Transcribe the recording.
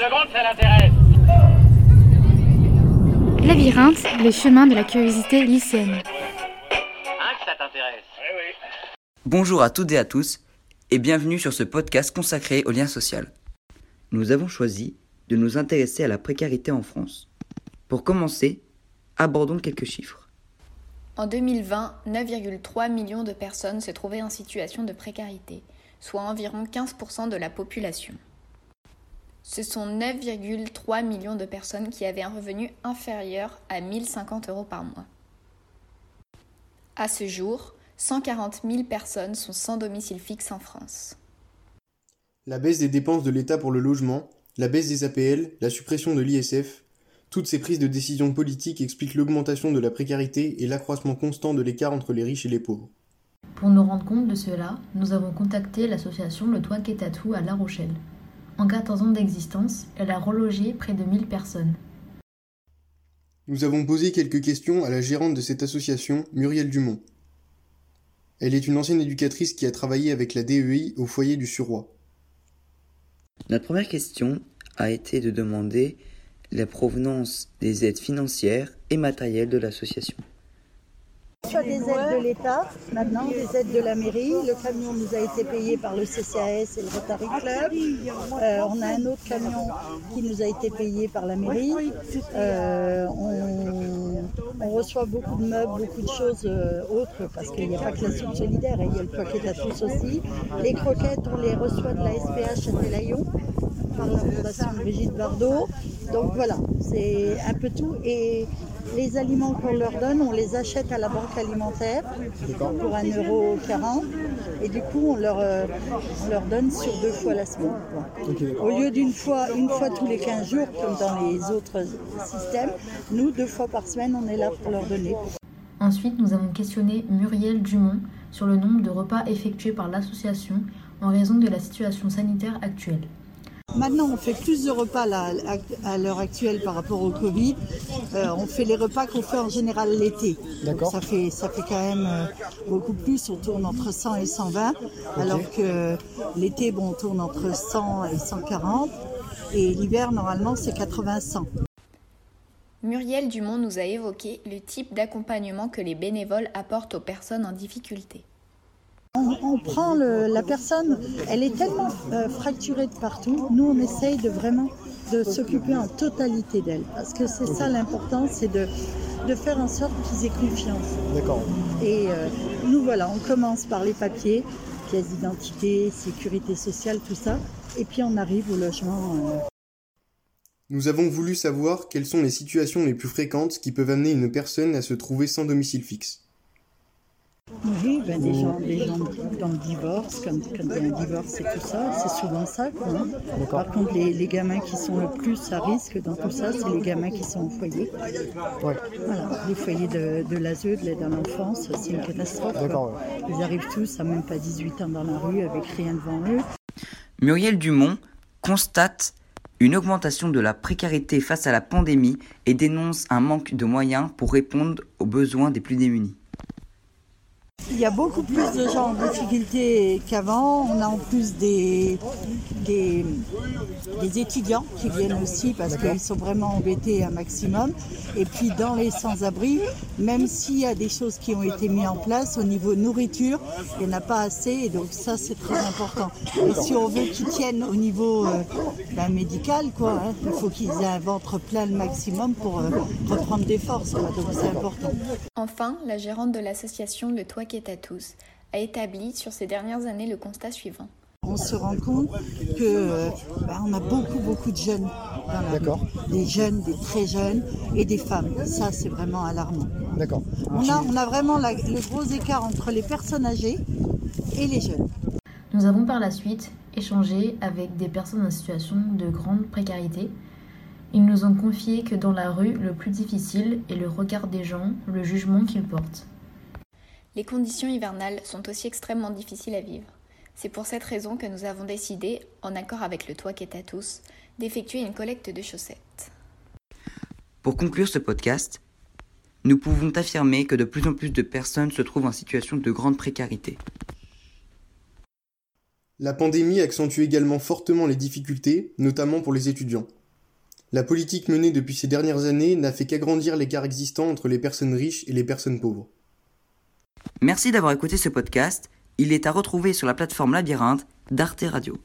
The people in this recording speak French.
secondes, ça l'intéresse. Labyrinthe, les chemins de la curiosité lycéenne. Hein, que ça t'intéresse oui. Bonjour à toutes et à tous et bienvenue sur ce podcast consacré au lien social. Nous avons choisi de nous intéresser à la précarité en France. Pour commencer, abordons quelques chiffres. En 2020, 9,3 millions de personnes se trouvaient en situation de précarité, soit environ 15% de la population. Ce sont 9,3 millions de personnes qui avaient un revenu inférieur à 1050 euros par mois. À ce jour, 140 000 personnes sont sans domicile fixe en France. La baisse des dépenses de l'État pour le logement, la baisse des APL, la suppression de l'ISF, toutes ces prises de décisions politiques expliquent l'augmentation de la précarité et l'accroissement constant de l'écart entre les riches et les pauvres. Pour nous rendre compte de cela, nous avons contacté l'association Le Toit Quétatou à La Rochelle. En 14 ans d'existence, elle a relogé près de 1000 personnes. Nous avons posé quelques questions à la gérante de cette association, Muriel Dumont. Elle est une ancienne éducatrice qui a travaillé avec la DEI au foyer du Suroît. Notre première question a été de demander la provenance des aides financières et matérielles de l'association. Soit des aides de l'État, maintenant des aides de la mairie. Le camion nous a été payé par le CCAS et le Rotary Club. Euh, on a un autre camion qui nous a été payé par la mairie. Euh, on, on reçoit beaucoup de meubles, beaucoup de choses euh, autres parce qu'il n'y a pas que la soupe solidaire, il y a le paquet à tous aussi. Les croquettes, on les reçoit de la SPH à Télaillon par la fondation Brigitte Bardot. Donc voilà, c'est un peu tout. Et les aliments qu'on leur donne, on les achète à la banque alimentaire pour 1,40€. Et du coup, on leur, euh, on leur donne sur deux fois la semaine. quoi. Au lieu d'une fois, une fois tous les 15 jours, comme dans les autres systèmes, nous, deux fois par semaine, on est là pour leur donner. Ensuite, nous avons questionné Muriel Dumont sur le nombre de repas effectués par l'association en raison de la situation sanitaire actuelle. Maintenant, on fait plus de repas là, à, l'heure actuelle par rapport au Covid. Euh, on fait les repas qu'on fait en général l'été. Donc ça fait, ça fait quand même euh, beaucoup plus. On tourne entre 100 et 120, alors que l'été, bon, on tourne entre 100 et 140. Et l'hiver, normalement, c'est 80-100. Muriel Dumont nous a évoqué le type d'accompagnement que les bénévoles apportent aux personnes en difficulté. On, prend le- la personne, elle est tellement euh, fracturée de partout. Nous, on essaye de vraiment de s'occuper en totalité d'elle, parce que c'est ça l'important, c'est de, de faire en sorte qu'ils aient confiance. D'accord. Et euh, nous, voilà, on commence par les papiers, pièces d'identité, sécurité sociale, tout ça, et puis on arrive au logement. euh, Nous avons voulu savoir quelles sont les situations les plus fréquentes qui peuvent amener une personne à se trouver sans domicile fixe. Oui, ben des gens, des gens dans le divorce, quand, quand il y a un divorce et tout ça, c'est souvent ça. Quoi, hein. Par contre, les, les gamins qui sont le plus à risque dans tout ça, c'est les gamins qui sont au foyer. Voilà, les foyers de, de l'ASE, de l'aide à l'enfance, c'est une catastrophe. quoi. Ils arrivent tous à même pas 18 ans dans la rue avec rien devant eux. Muriel Dumont constate une augmentation de la précarité face à la pandémie et dénonce un manque de moyens pour répondre aux besoins des plus démunis. Il y a beaucoup plus de gens en difficulté qu'avant. On a en plus des, des, des étudiants qui viennent aussi parce qu'ils sont vraiment embêtés un maximum. Et puis dans les sans-abri, même s'il y a des choses qui ont été mises en place au niveau nourriture, il n'y en a pas assez et donc ça c'est très important. Et si on veut qu'ils tiennent au niveau euh, ben, médical, quoi, hein, il faut qu'ils aient un ventre plein le maximum pour euh, reprendre des forces. quoi. donc c'est important. Enfin, la gérante de l'association Le Toit Quétatou a établi sur ces dernières années le constat suivant. On se rend compte que euh, bah, on a beaucoup beaucoup de jeunes dans la rue. des jeunes, des très jeunes et des femmes. Ça c'est vraiment alarmant. D'accord. On a, on a vraiment la- le gros écart entre les personnes âgées et les jeunes. Nous avons par la suite échangé avec des personnes en situation de grande précarité. Ils nous ont confié que dans la rue, le plus difficile est le regard des gens, le jugement qu'ils portent. Les conditions hivernales sont aussi extrêmement difficiles à vivre. C'est pour cette raison que nous avons décidé, en accord avec le Toit qui est à tous, d'effectuer une collecte de chaussettes. Pour conclure ce podcast, nous pouvons affirmer que de plus en plus de personnes se trouvent en situation de grande précarité. La pandémie accentue également fortement les difficultés, notamment pour les étudiants. La politique menée depuis ces dernières années n'a fait qu'agrandir l'écart existant entre les personnes riches et les personnes pauvres. Merci d'avoir écouté ce podcast. Il est à retrouver sur la plateforme Labyrinthe d'Arte Radio.